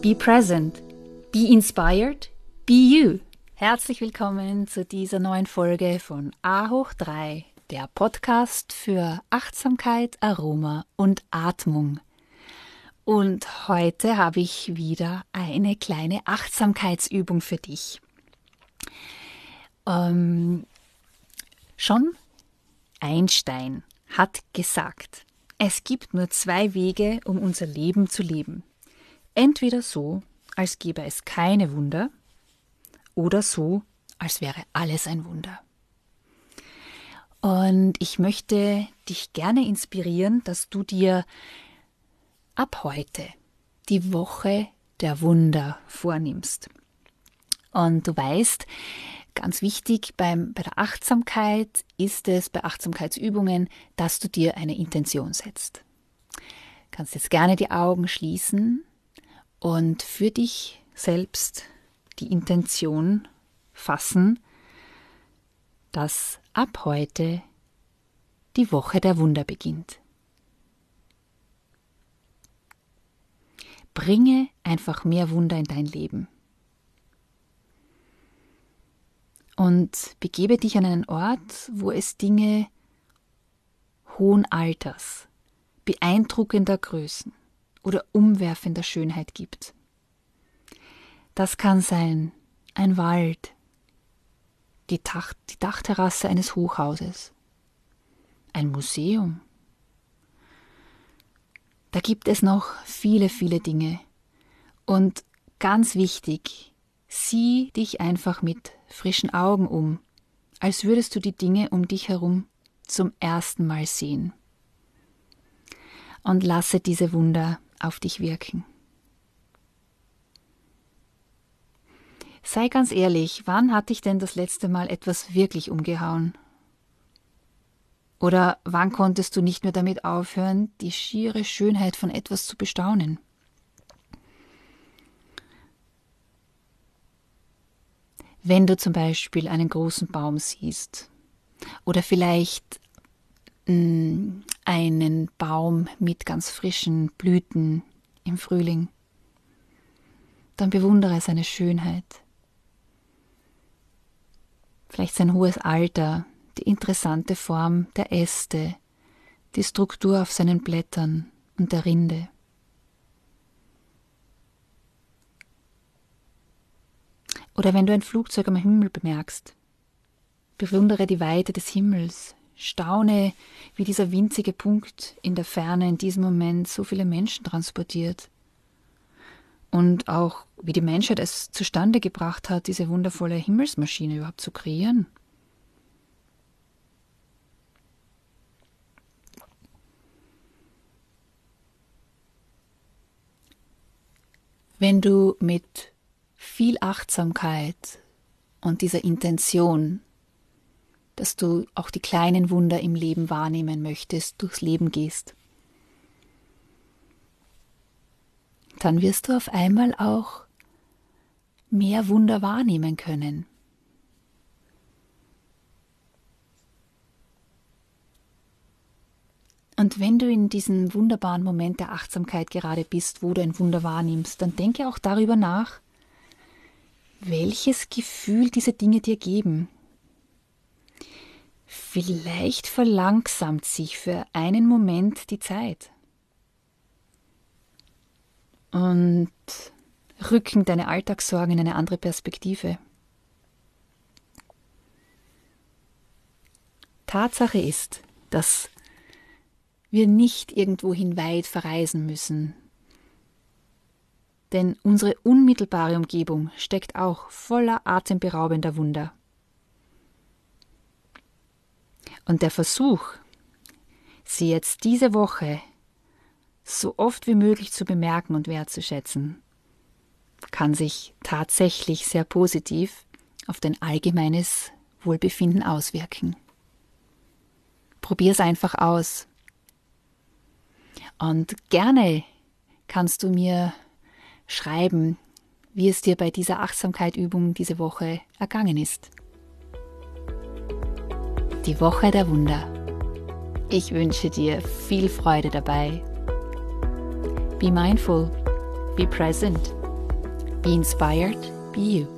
be present, be inspired, be you. Herzlich willkommen zu dieser neuen Folge von A hoch 3, der Podcast für Achtsamkeit, Aroma und Atmung. Und heute habe ich wieder eine kleine Achtsamkeitsübung für dich. Ähm, schon Einstein hat gesagt, es gibt nur zwei Wege, um unser Leben zu leben. Entweder so, als gäbe es keine Wunder, oder so, als wäre alles ein Wunder. Und ich möchte dich gerne inspirieren, dass du dir ab heute die Woche der Wunder vornimmst. Und du weißt, ganz wichtig beim, bei der Achtsamkeit ist es bei Achtsamkeitsübungen, dass du dir eine Intention setzt. Du kannst jetzt gerne die Augen schließen und für dich selbst die Intention fassen, dass ab heute die Woche der Wunder beginnt. Bringe einfach mehr Wunder in dein Leben. Und begebe dich an einen Ort, wo es Dinge hohen Alters, beeindruckender Größen oder umwerfender Schönheit gibt. Das kann sein ein Wald, die, Dach, die Dachterrasse eines Hochhauses, ein Museum, da gibt es noch viele, viele Dinge. Und ganz wichtig, sieh dich einfach mit frischen Augen um, als würdest du die Dinge um dich herum zum ersten Mal sehen. Und lasse diese Wunder auf dich wirken. Sei ganz ehrlich, wann hat dich denn das letzte Mal etwas wirklich umgehauen? Oder wann konntest du nicht mehr damit aufhören, die schiere Schönheit von etwas zu bestaunen? Wenn du zum Beispiel einen großen Baum siehst oder vielleicht einen Baum mit ganz frischen Blüten im Frühling, dann bewundere seine Schönheit. Vielleicht sein hohes Alter, die interessante Form der Äste, die Struktur auf seinen Blättern und der Rinde. Oder wenn du ein Flugzeug am Himmel bemerkst, bewundere die Weite des Himmels, staune, wie dieser winzige Punkt in der Ferne in diesem Moment so viele Menschen transportiert. Und auch, wie die Menschheit es zustande gebracht hat, diese wundervolle Himmelsmaschine überhaupt zu kreieren. Wenn du mit viel Achtsamkeit und dieser Intention, dass du auch die kleinen Wunder im Leben wahrnehmen möchtest, durchs Leben gehst, dann wirst du auf einmal auch mehr Wunder wahrnehmen können. Und wenn du in diesem wunderbaren Moment der Achtsamkeit gerade bist, wo du ein Wunder wahrnimmst, dann denke auch darüber nach, welches Gefühl diese Dinge dir geben. Vielleicht verlangsamt sich für einen Moment die Zeit. Und rücken deine Alltagssorgen in eine andere Perspektive. Tatsache ist, dass wir nicht irgendwohin weit verreisen müssen. Denn unsere unmittelbare Umgebung steckt auch voller atemberaubender Wunder. Und der Versuch, sie jetzt diese Woche so oft wie möglich zu bemerken und wertzuschätzen, kann sich tatsächlich sehr positiv auf dein allgemeines Wohlbefinden auswirken. Probier es einfach aus. Und gerne kannst du mir schreiben, wie es dir bei dieser Achtsamkeitübung diese Woche ergangen ist. Die Woche der Wunder. Ich wünsche dir viel Freude dabei. Be mindful, be present, be inspired, be you.